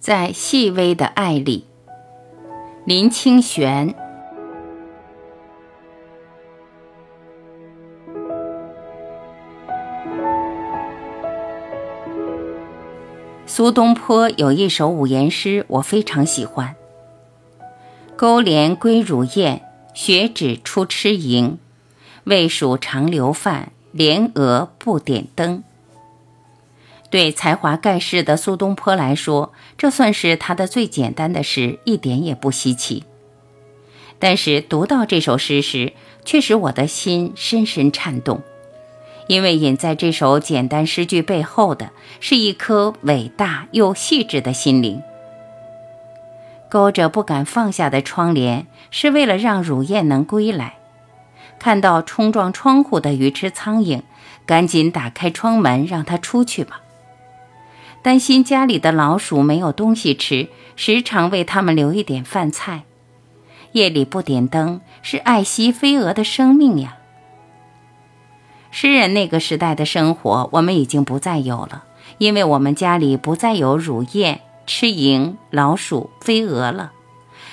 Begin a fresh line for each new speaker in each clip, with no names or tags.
在细微的爱里，林清玄。苏东坡有一首五言诗，我非常喜欢：“钩镰归乳燕，雪止出吃蝇。魏蜀长流饭，莲娥不点灯。”对才华盖世的苏东坡来说，这算是他的最简单的诗，一点也不稀奇。但是读到这首诗时，却使我的心深深颤动，因为隐在这首简单诗句背后的是一颗伟大又细致的心灵。勾着不敢放下的窗帘，是为了让乳燕能归来。看到冲撞窗户的鱼吃苍蝇，赶紧打开窗门，让它出去吧。担心家里的老鼠没有东西吃，时常为它们留一点饭菜。夜里不点灯，是爱惜飞蛾的生命呀。诗人那个时代的生活，我们已经不再有了，因为我们家里不再有乳燕、吃蝇、老鼠、飞蛾了。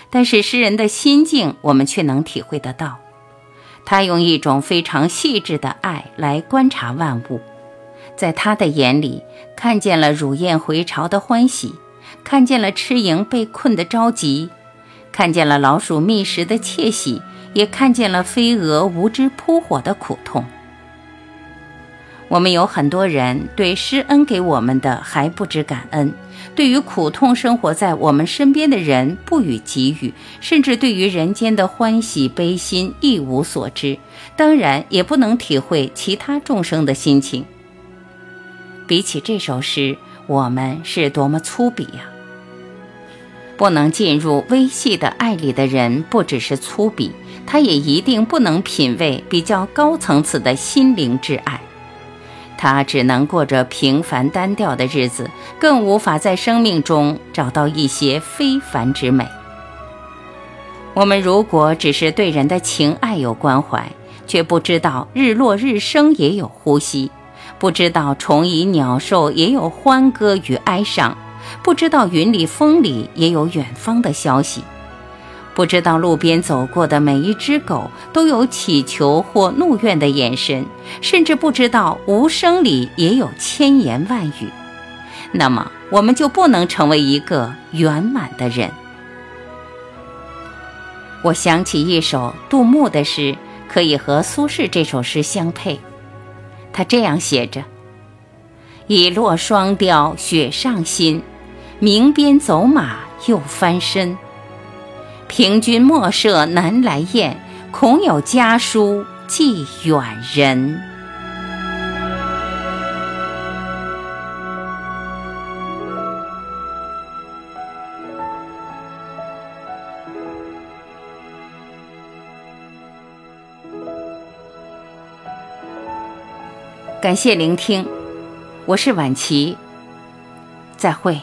但是诗人的心境，我们却能体会得到。他用一种非常细致的爱来观察万物。在他的眼里，看见了乳燕回巢的欢喜，看见了吃蝇被困的着急，看见了老鼠觅食的窃喜，也看见了飞蛾无知扑火的苦痛。我们有很多人对施恩给我们的还不知感恩，对于苦痛生活在我们身边的人不予给予，甚至对于人间的欢喜悲心一无所知，当然也不能体会其他众生的心情。比起这首诗，我们是多么粗鄙呀！不能进入微细的爱里的人，不只是粗鄙，他也一定不能品味比较高层次的心灵之爱。他只能过着平凡单调的日子，更无法在生命中找到一些非凡之美。我们如果只是对人的情爱有关怀，却不知道日落日升也有呼吸。不知道虫蚁鸟兽也有欢歌与哀伤，不知道云里风里也有远方的消息，不知道路边走过的每一只狗都有乞求或怒怨的眼神，甚至不知道无声里也有千言万语，那么我们就不能成为一个圆满的人。我想起一首杜牧的诗，可以和苏轼这首诗相配。他这样写着：“已落双雕雪上新，鸣鞭走马又翻身。凭君莫设南来雁，恐有家书寄远人。”感谢聆听，我是晚琪，再会。